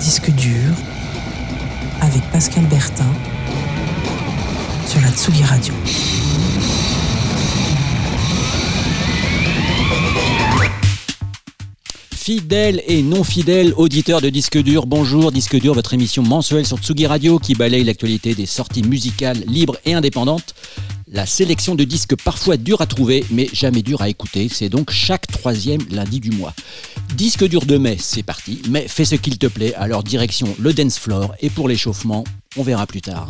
Disque dur avec Pascal Bertin sur la Tsugi Radio. Fidèles et non fidèles auditeurs de Disque Dur, bonjour Disque Dur, votre émission mensuelle sur Tsugi Radio qui balaye l'actualité des sorties musicales libres et indépendantes. La sélection de disques parfois dure à trouver, mais jamais dur à écouter, c'est donc chaque troisième lundi du mois. Disque dur de mai, c'est parti, mais fais ce qu'il te plaît, alors direction le dance floor, et pour l'échauffement, on verra plus tard.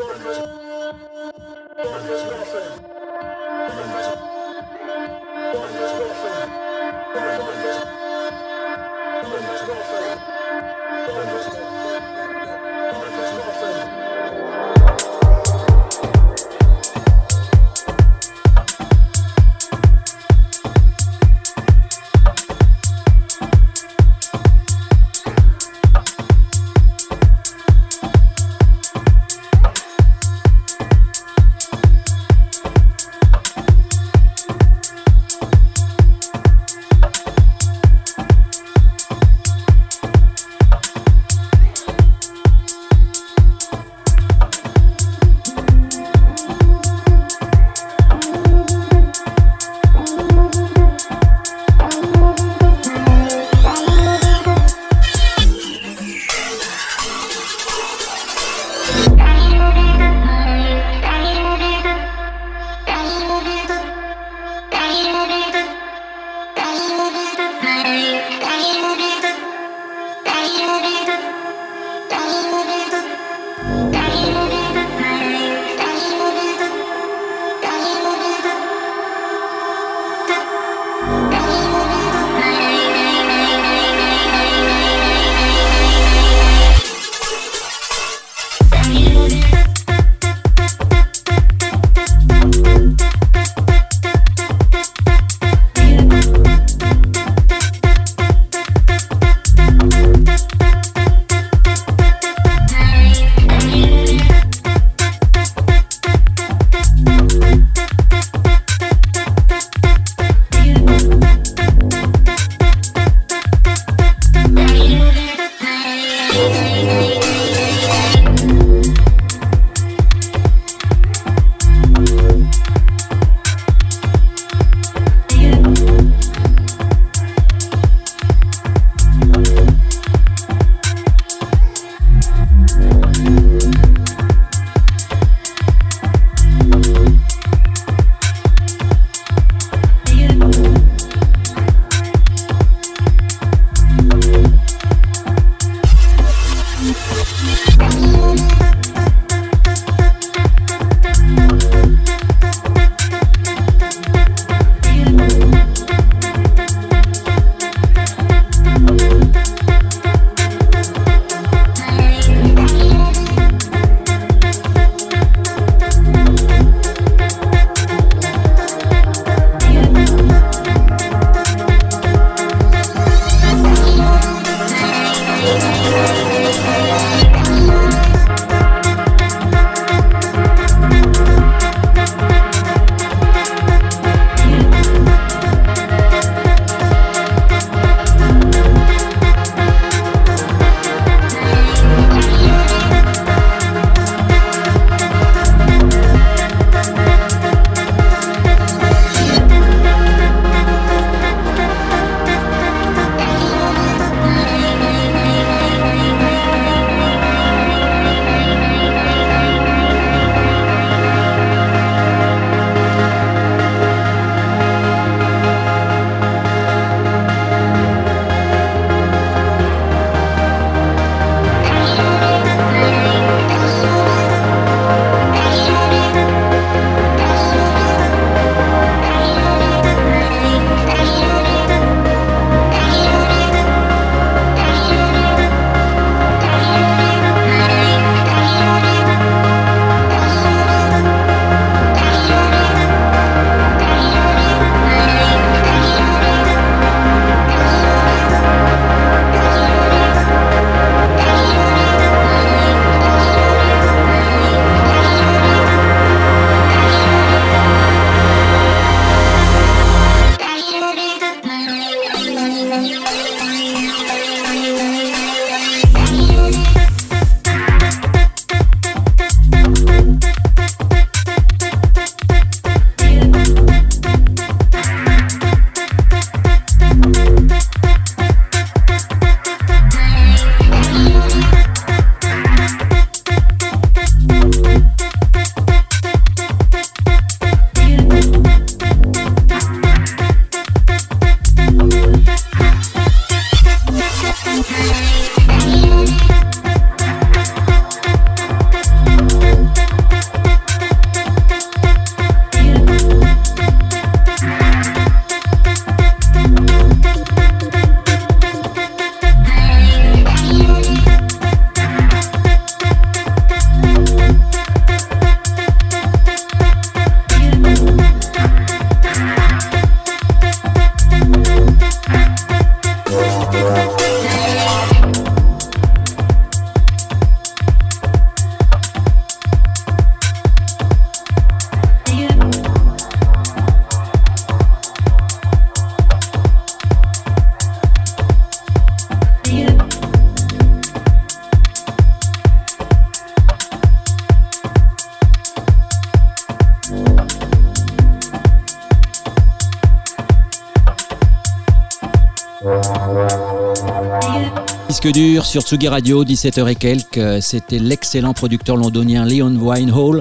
Disque dur sur Tsugi Radio, 17h et quelques. C'était l'excellent producteur londonien Leon Winehall.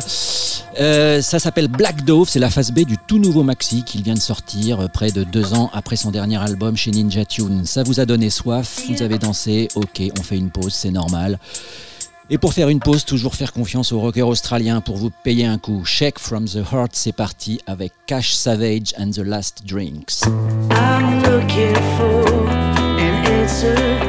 Euh, ça s'appelle Black Dove, c'est la phase B du tout nouveau maxi qu'il vient de sortir euh, près de deux ans après son dernier album chez Ninja Tune. Ça vous a donné soif, vous avez dansé, ok, on fait une pause, c'est normal. Et pour faire une pause, toujours faire confiance aux rockers australiens pour vous payer un coup. Check from the Heart, c'est parti avec Cash Savage and the Last Drinks. I'm looking for an.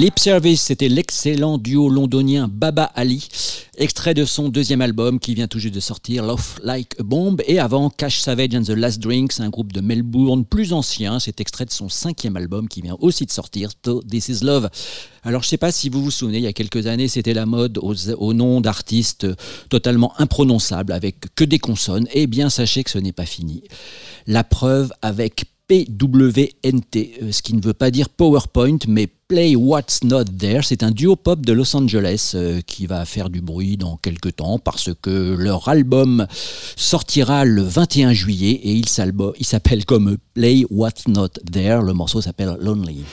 Lip Service, c'était l'excellent duo londonien Baba Ali, extrait de son deuxième album qui vient tout juste de sortir, Love Like a Bomb, et avant Cash Savage and the Last Drinks, un groupe de Melbourne plus ancien, c'est extrait de son cinquième album qui vient aussi de sortir, So This Is Love. Alors je sais pas si vous vous souvenez, il y a quelques années, c'était la mode aux- au nom d'artistes totalement imprononçables avec que des consonnes, et bien sachez que ce n'est pas fini. La preuve avec PWNT, euh, ce qui ne veut pas dire PowerPoint, mais Play What's Not There. C'est un duo pop de Los Angeles euh, qui va faire du bruit dans quelques temps parce que leur album sortira le 21 juillet et il s'appelle comme Play What's Not There. Le morceau s'appelle Lonely.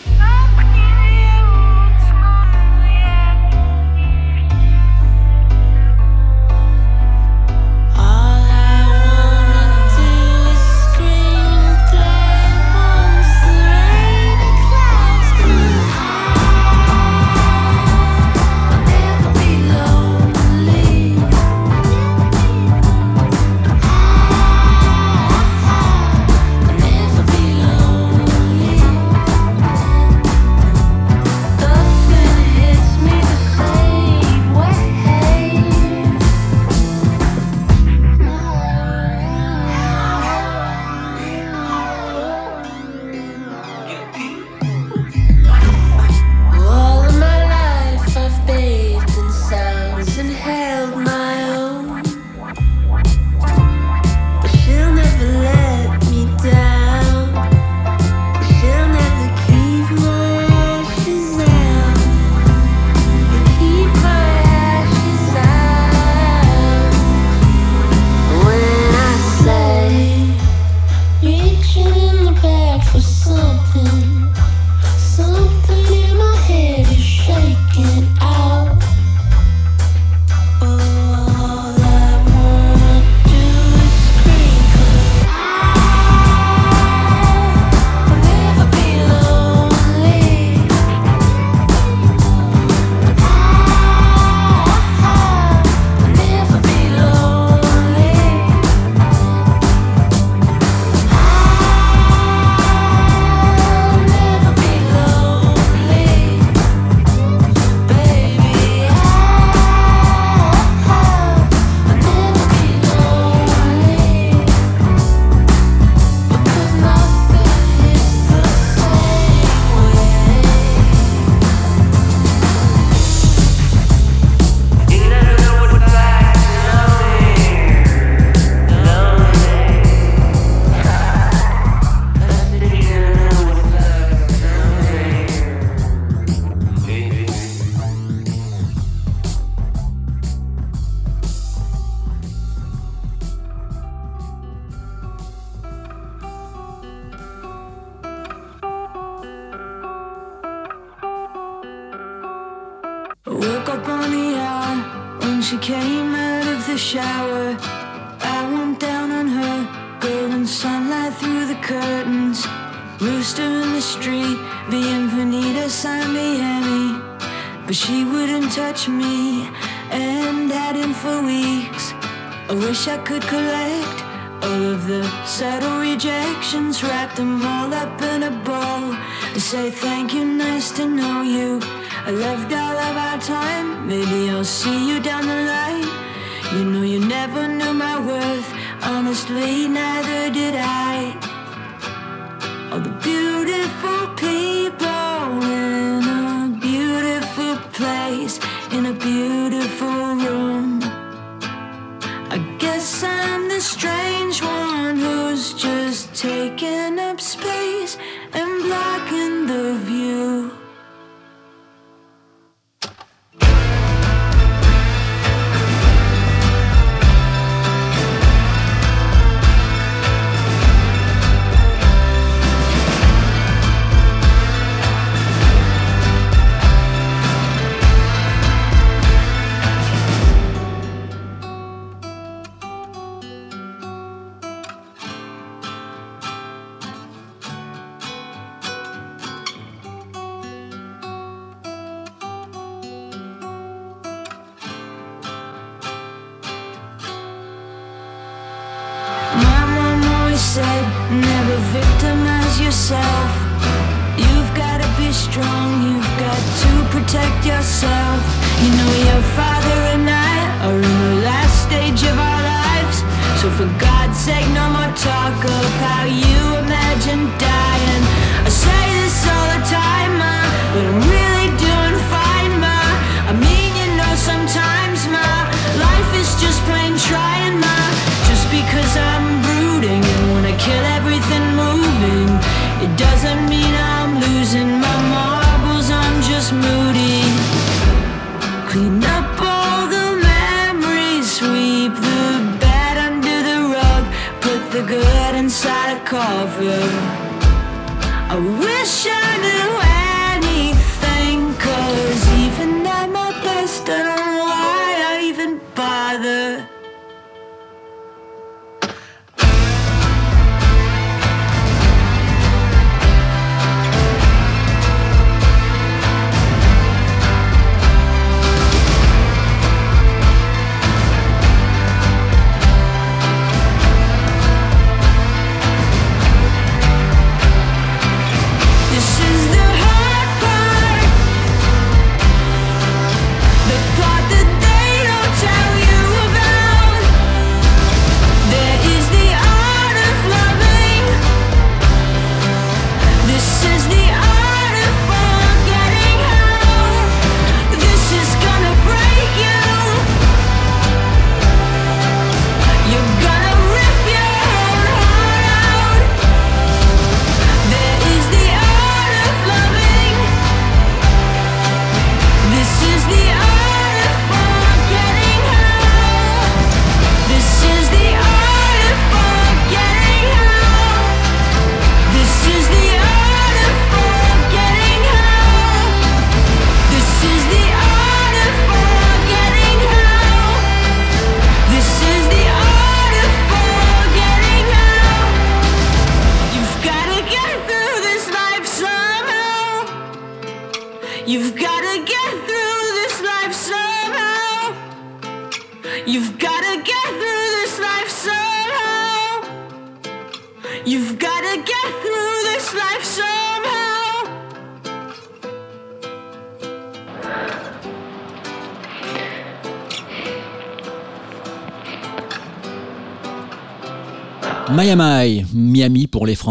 beautiful people.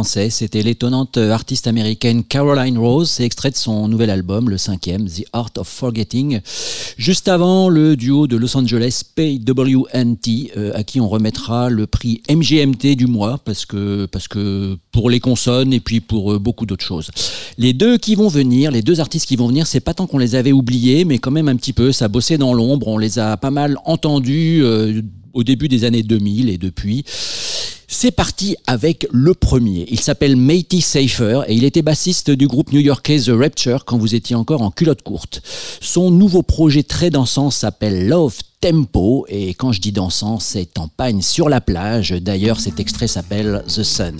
C'était l'étonnante artiste américaine Caroline Rose. C'est extrait de son nouvel album, le cinquième, The Art of Forgetting. Juste avant, le duo de Los Angeles, PWNT, euh, à qui on remettra le prix MGMT du mois, parce que, parce que pour les consonnes et puis pour euh, beaucoup d'autres choses. Les deux qui vont venir, les deux artistes qui vont venir, c'est pas tant qu'on les avait oubliés, mais quand même un petit peu. Ça bossait dans l'ombre. On les a pas mal entendus. Euh, au début des années 2000 et depuis. C'est parti avec le premier. Il s'appelle Matey Safer et il était bassiste du groupe new-yorkais The Rapture quand vous étiez encore en culotte courte. Son nouveau projet très dansant s'appelle Love Tempo et quand je dis dansant, c'est en sur la plage. D'ailleurs, cet extrait s'appelle The Sun.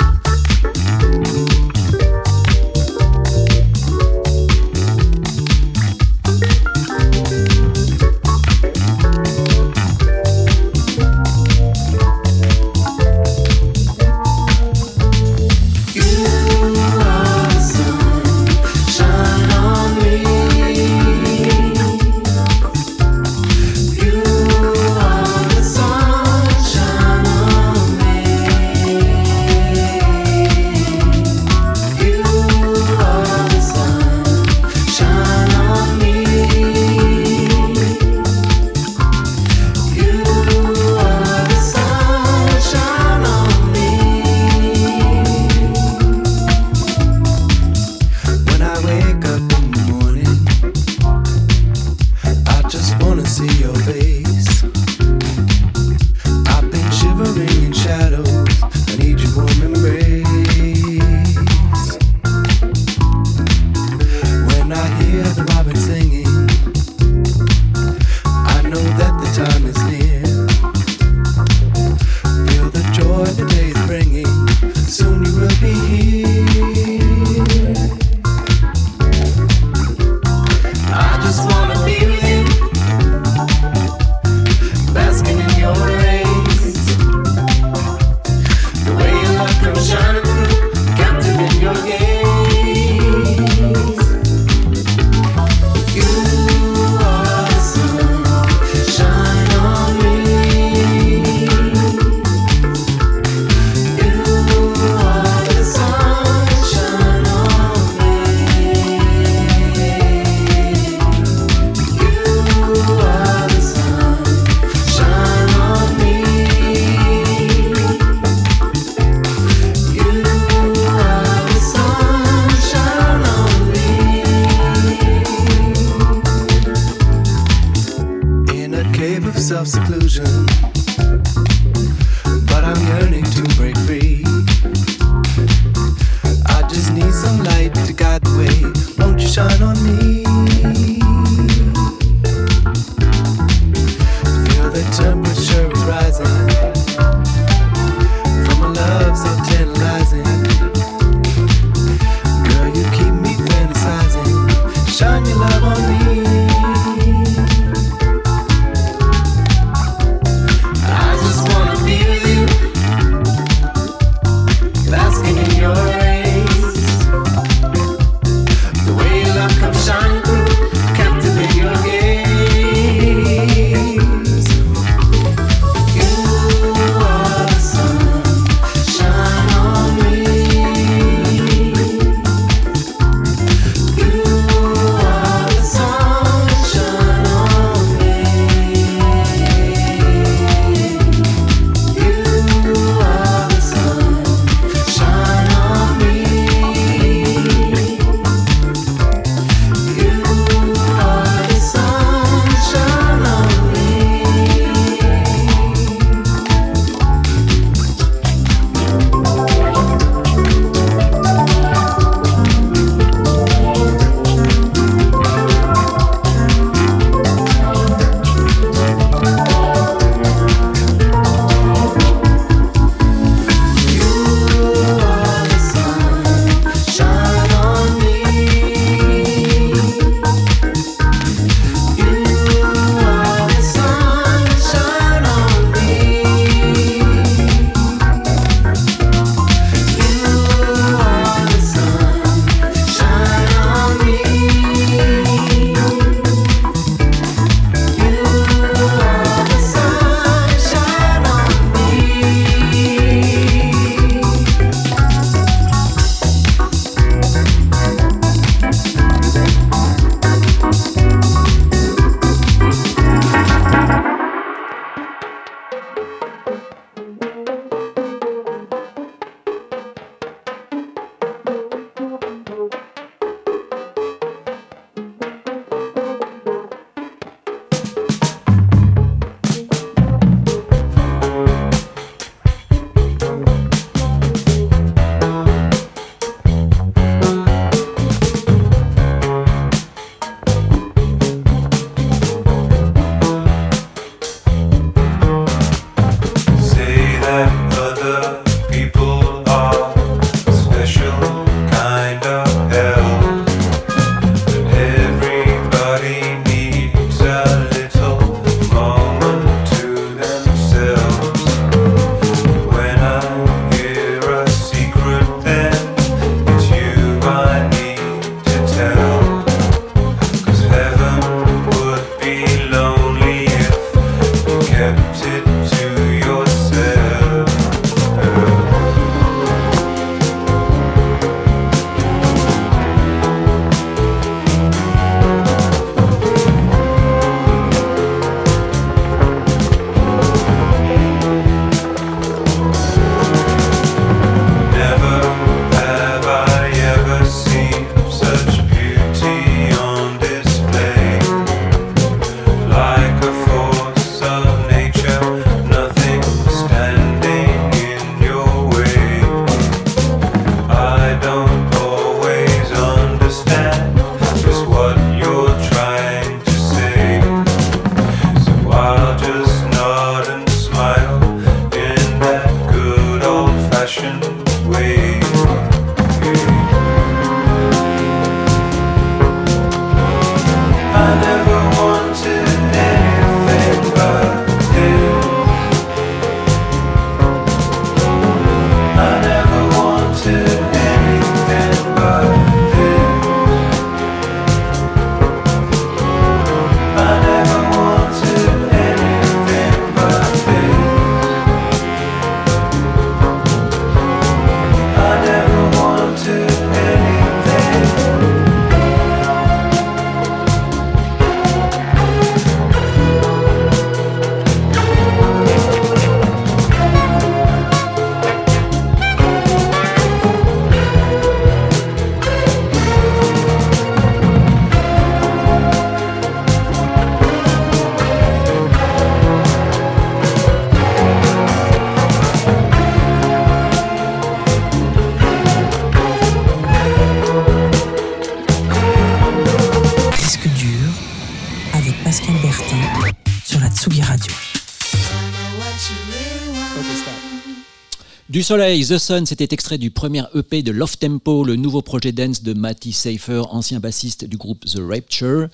Du soleil, The Sun, c'était extrait du premier EP de Love Tempo, le nouveau projet dance de Matty Safer, ancien bassiste du groupe The Rapture.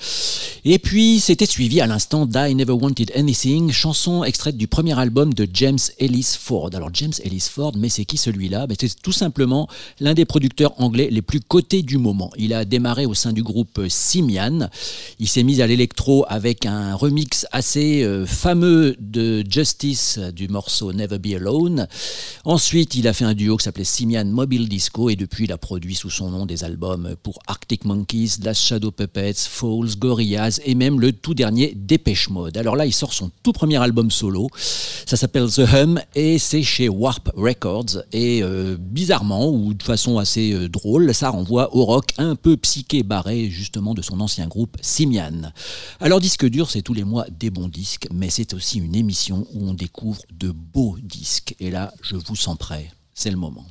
Et puis, c'était suivi à l'instant d'I Never Wanted Anything, chanson extraite du premier album de James Ellis Ford. Alors, James Ellis Ford, mais c'est qui celui-là? C'est tout simplement l'un des producteurs anglais les plus cotés du moment. Il a démarré au sein du groupe Simian. Il s'est mis à l'électro avec un remix assez euh, fameux de Justice du morceau Never Be Alone. Ensuite, il a fait un duo qui s'appelait Simian Mobile Disco et depuis, il a produit sous son nom des albums pour Arctic Monkeys, Last Shadow Puppets, Falls, Gorillaz et même le tout dernier Dépêche Mode. Alors là, il sort son tout premier album solo. Ça s'appelle The Hum et c'est chez Warp Records. Et euh, bizarrement, ou de façon assez euh, drôle, ça renvoie au rock un peu psyché barré justement de son ancien groupe Simian. Alors disque dur, c'est tous les mois des bons disques, mais c'est aussi une émission où on découvre de beaux disques. Et là, je vous sens prêt. C'est le moment.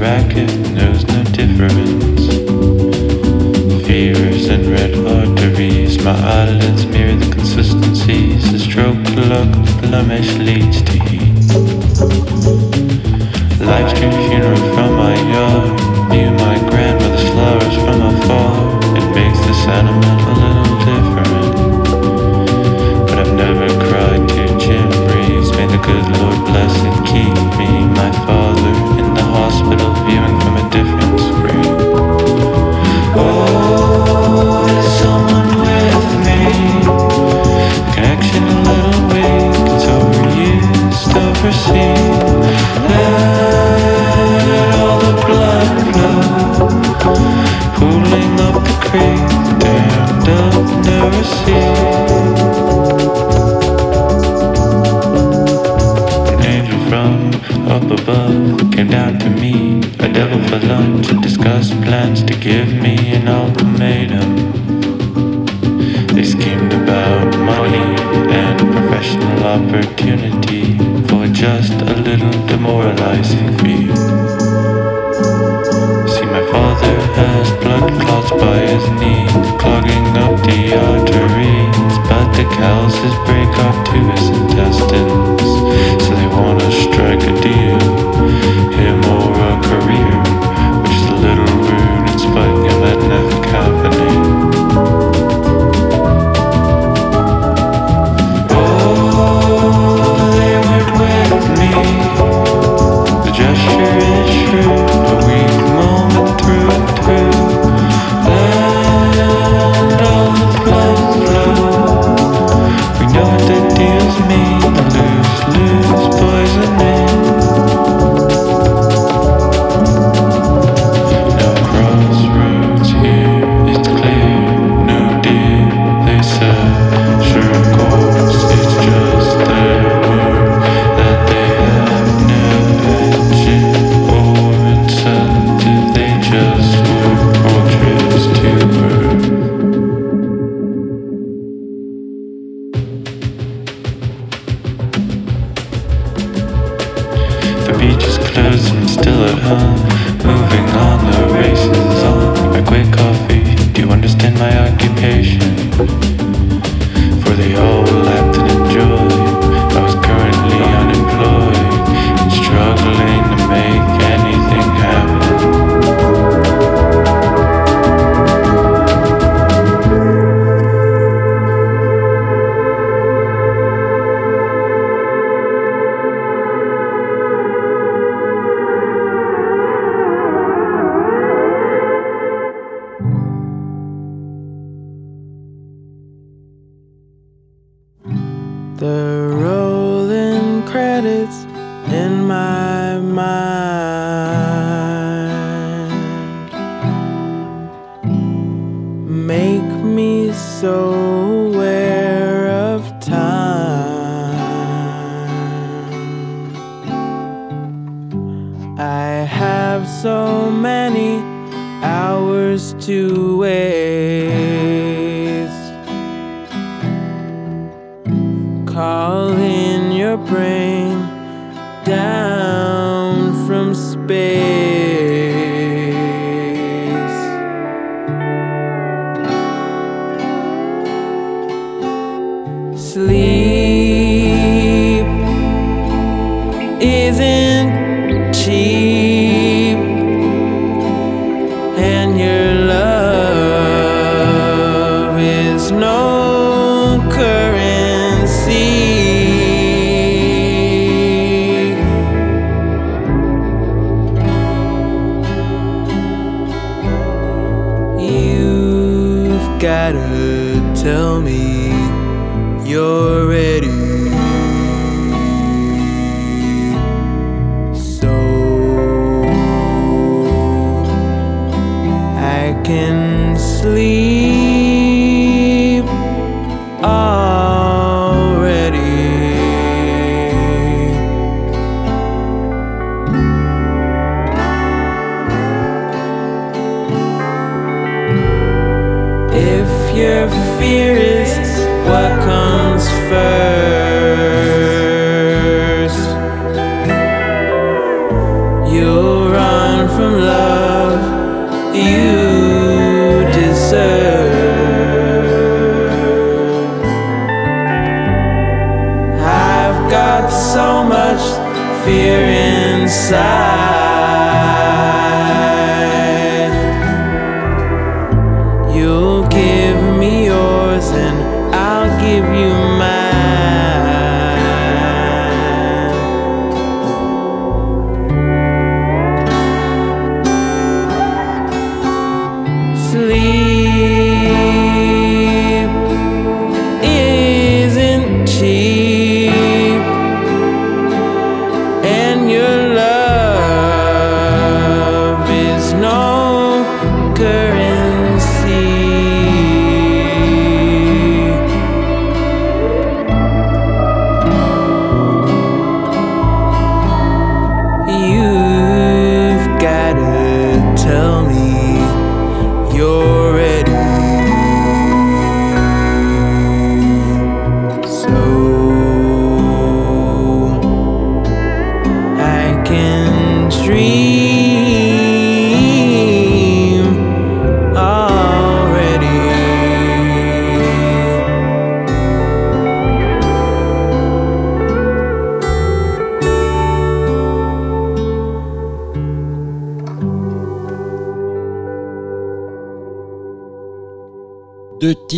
Racket knows no difference. Fevers and red arteries, my eyelids mirror the consistencies. A stroke look, blemish leads to heat. Live stream funeral from my yard. View my grandmother's flowers from afar. It makes the sentiment a little different. But I've never cried to Jim Reeves. May the good Lord plans to give me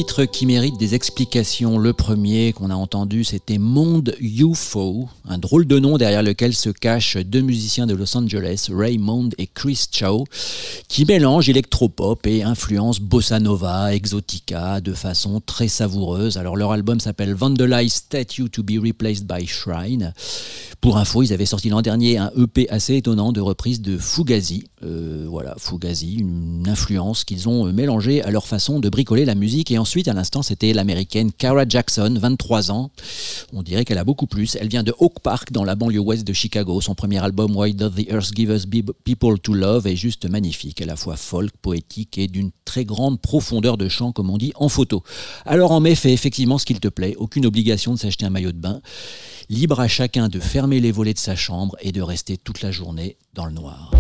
qui méritent des explications. Le premier qu'on a entendu, c'était Monde UFO, un drôle de nom derrière lequel se cachent deux musiciens de Los Angeles, Raymond et Chris Chow, qui mélangent électropop et influence bossa nova, exotica de façon très savoureuse. Alors leur album s'appelle Vandalized Statue to be Replaced by Shrine. Pour info, ils avaient sorti l'an dernier un EP assez étonnant de reprise de Fugazi. Euh, une influence qu'ils ont mélangée à leur façon de bricoler la musique. Et ensuite, à l'instant, c'était l'américaine Cara Jackson, 23 ans. On dirait qu'elle a beaucoup plus. Elle vient de Oak Park, dans la banlieue ouest de Chicago. Son premier album, Why Does the Earth Give Us People to Love, est juste magnifique, à la fois folk, poétique et d'une très grande profondeur de chant, comme on dit, en photo. Alors en mai, fais effectivement ce qu'il te plaît. Aucune obligation de s'acheter un maillot de bain. Libre à chacun de fermer les volets de sa chambre et de rester toute la journée dans le noir.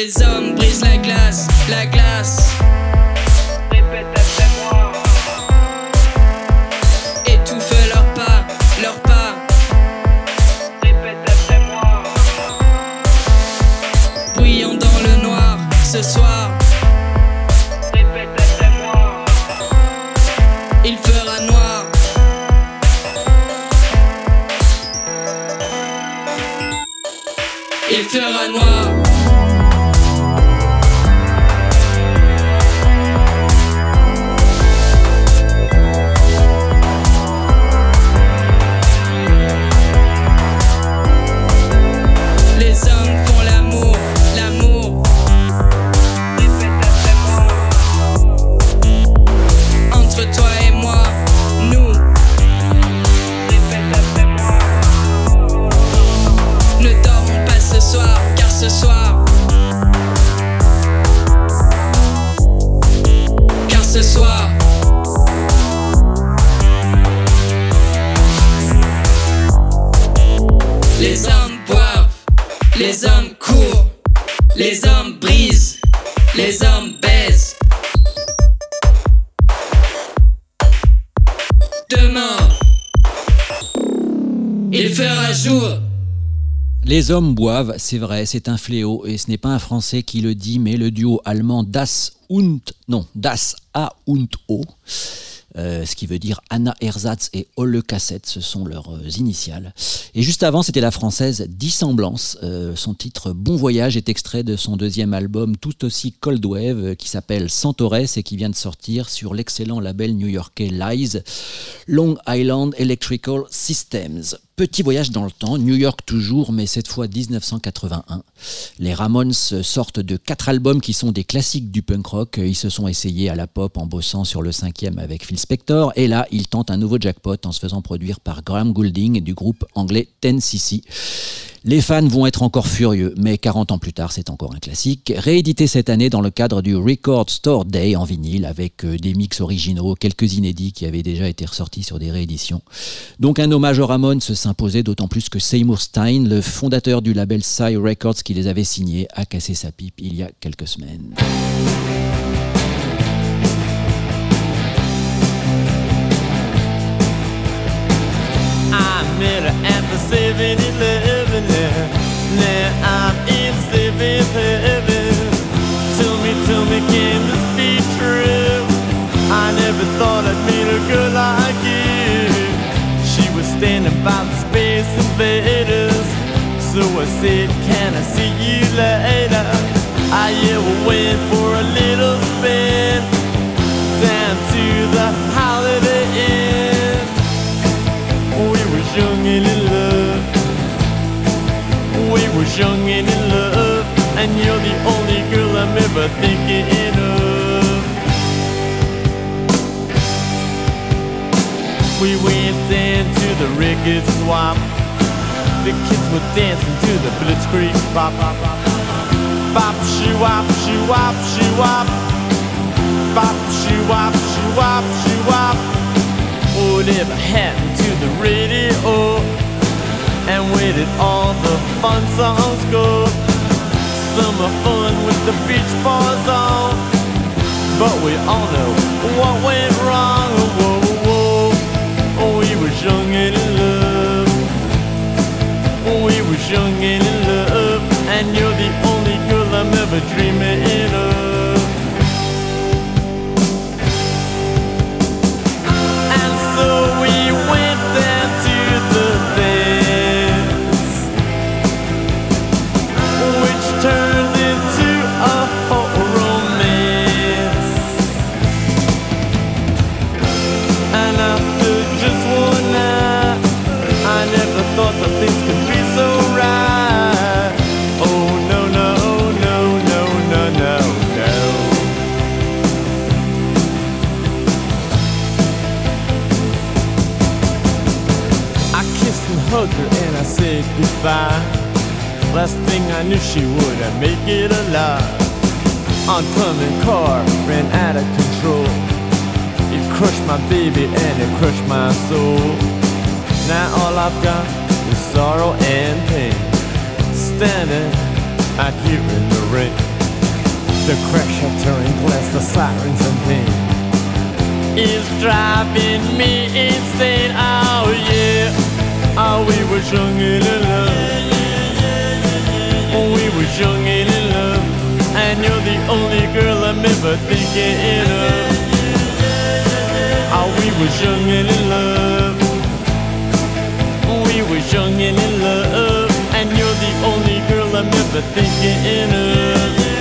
Les Les hommes boivent, c'est vrai, c'est un fléau, et ce n'est pas un Français qui le dit, mais le duo allemand Das und, non, Das A und O, euh, ce qui veut dire Anna Ersatz et Olle Cassette, ce sont leurs euh, initiales. Et juste avant, c'était la française Dissemblance. Euh, son titre Bon Voyage est extrait de son deuxième album tout aussi Cold Wave qui s'appelle Centaures et qui vient de sortir sur l'excellent label new-yorkais Lies, Long Island Electrical Systems. Petit voyage dans le temps, New York toujours, mais cette fois 1981. Les Ramones sortent de quatre albums qui sont des classiques du punk rock. Ils se sont essayés à la pop en bossant sur le cinquième avec Phil Spector. Et là, ils tentent un nouveau jackpot en se faisant produire par Graham Goulding du groupe anglais Ten cc Les fans vont être encore furieux, mais 40 ans plus tard, c'est encore un classique. Réédité cette année dans le cadre du Record Store Day en vinyle avec euh, des mix originaux, quelques inédits qui avaient déjà été ressortis sur des rééditions. Donc un hommage aux Ramones d'autant plus que Seymour Stein, le fondateur du label Psy Records qui les avait signés, a cassé sa pipe il y a quelques semaines. I met her at the 7-Eleven now. Now I'm in 7-Eleven. Tell me, tell me, can this be true? I never thought I'd meet a girl like you. By the Space Invaders. So I said, can I see you later? I yeah, we went for a little spin down to the Holiday Inn. We were young and in love. We were young and in love. And you're the only girl I'm ever thinking of. We went down to the record swap. The kids were dancing to the Blitzkrieg bop. Bop, shoo wop, shoo wop, shoo wop. Bop, shoo wop, shoo wop, shoo wop. Whatever oh, happened to the radio? And where did all the fun songs go? Summer fun with the beach bars on. But we all know what went wrong. Young and in love. And you're the only girl I'm ever dreaming of. Last thing I knew, she wouldn't make it alive. Oncoming car ran out of control. It crushed my baby and it crushed my soul. Now all I've got is sorrow and pain. Standing out here in the rain. The crash of tearing glass, the sirens and pain is driving me insane. Oh yeah, oh we were young and in love. Oh, we were young and in love, and you're the only girl I'm ever thinking of. Oh, we were young and in love. We were young and in love, and you're the only girl I'm ever thinking of.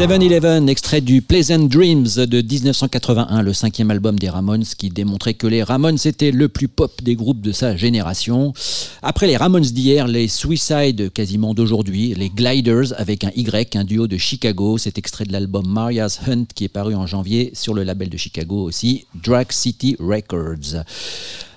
7-Eleven, extrait du Pleasant Dreams de 1981, le cinquième album des Ramones qui démontrait que les Ramones étaient le plus pop des groupes de sa génération. Après les Ramones d'hier, les Suicide quasiment d'aujourd'hui, les Gliders avec un Y, un duo de Chicago, cet extrait de l'album Maria's Hunt qui est paru en janvier sur le label de Chicago aussi, Drag City Records.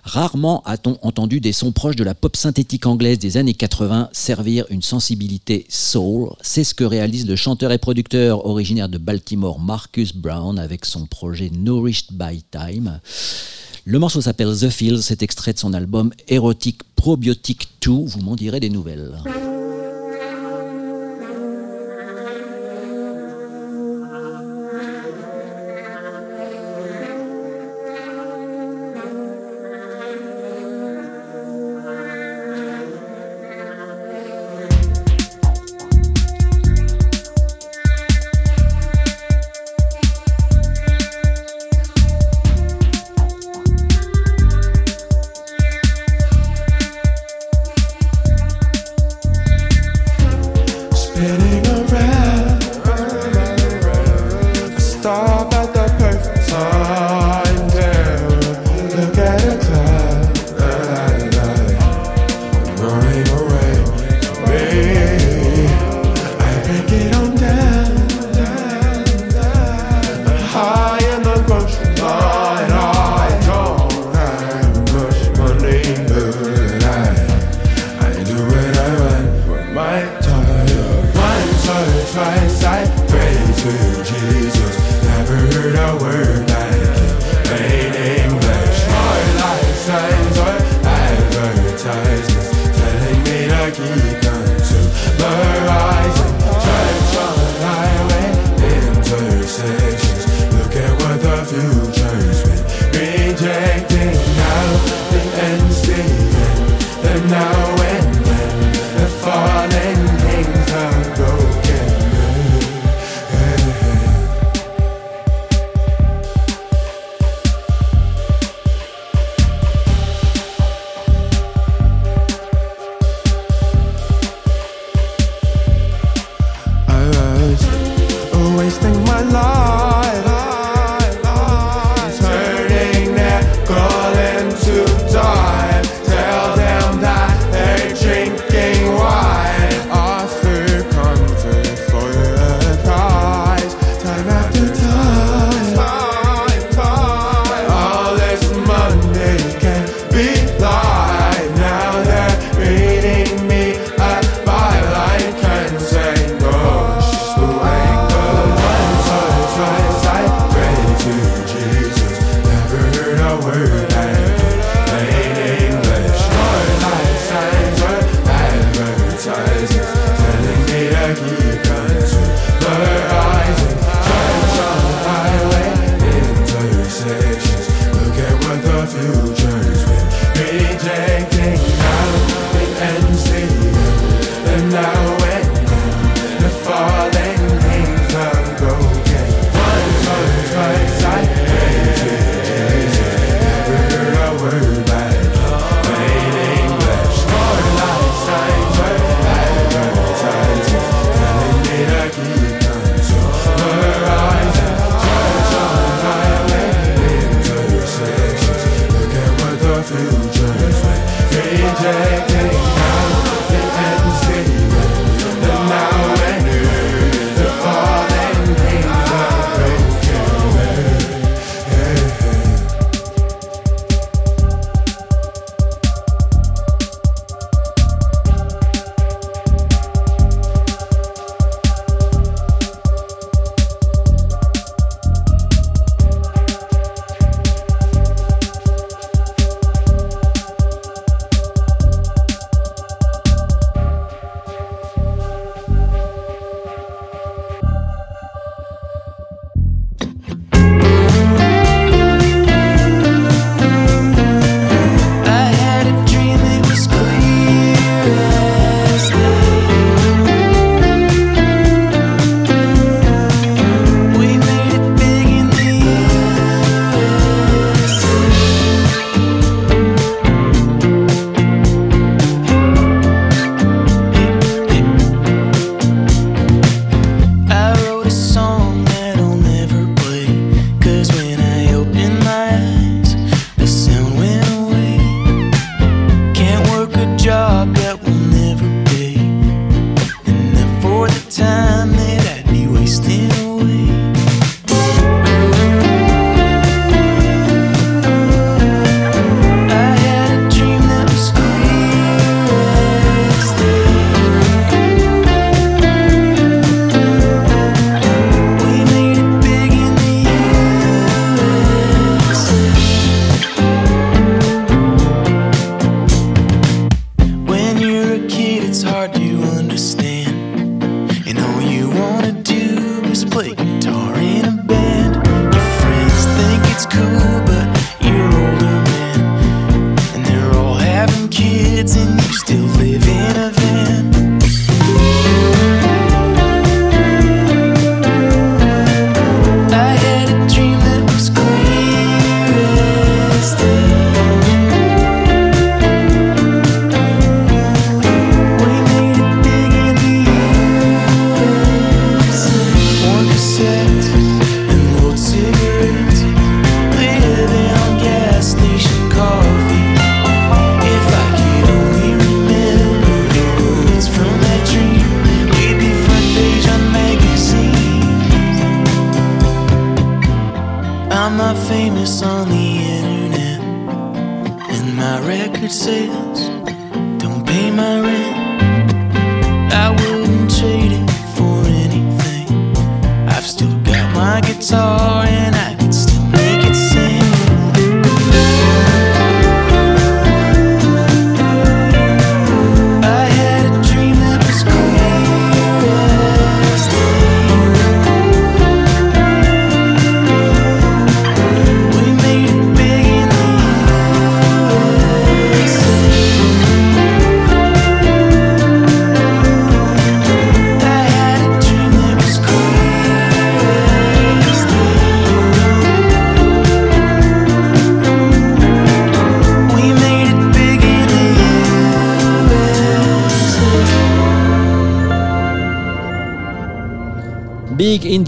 Rarement a-t-on entendu des sons proches de la pop synthétique anglaise des années 80 servir une sensibilité soul. C'est ce que réalise le chanteur et producteur originaire de Baltimore Marcus Brown avec son projet Nourished by Time. Le morceau s'appelle The Fields, c'est extrait de son album Erotic Probiotic 2, vous m'en direz des nouvelles.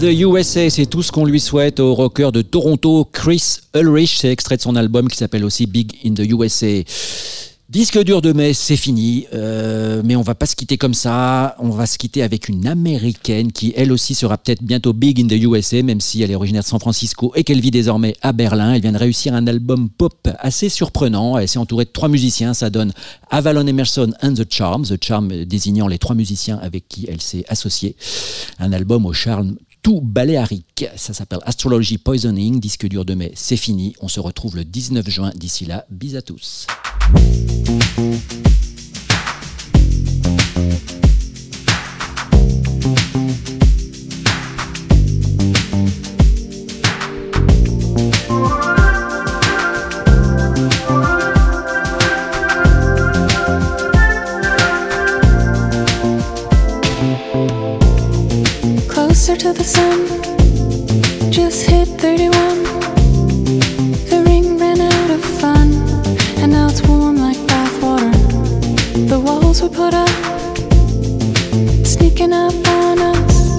The USA, c'est tout ce qu'on lui souhaite au rocker de Toronto, Chris Ulrich. C'est extrait de son album qui s'appelle aussi Big in the USA. Disque dur de mai, c'est fini, euh, mais on va pas se quitter comme ça. On va se quitter avec une américaine qui, elle aussi, sera peut-être bientôt big in the USA, même si elle est originaire de San Francisco et qu'elle vit désormais à Berlin. Elle vient de réussir un album pop assez surprenant. Elle s'est entourée de trois musiciens. Ça donne Avalon Emerson and the Charm, the Charm désignant les trois musiciens avec qui elle s'est associée. Un album au charme tout baléarique. Ça s'appelle Astrology Poisoning. Disque dur de mai, c'est fini. On se retrouve le 19 juin. D'ici là, bis à tous. Sun, just hit 31. The ring ran out of fun, and now it's warm like bathwater. The walls were put up, sneaking up on us.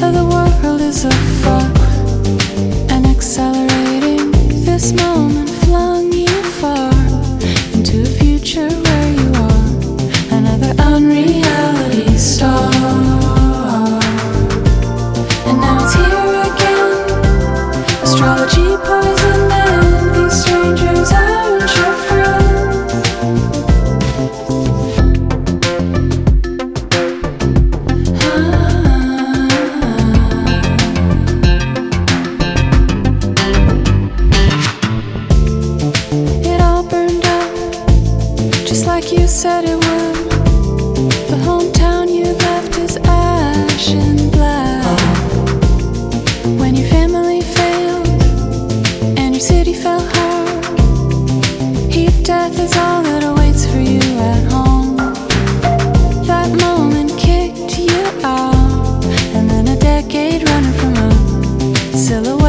The world is a afuck and accelerating. This moment flung you far into a future where you are another unreality star. Silhouette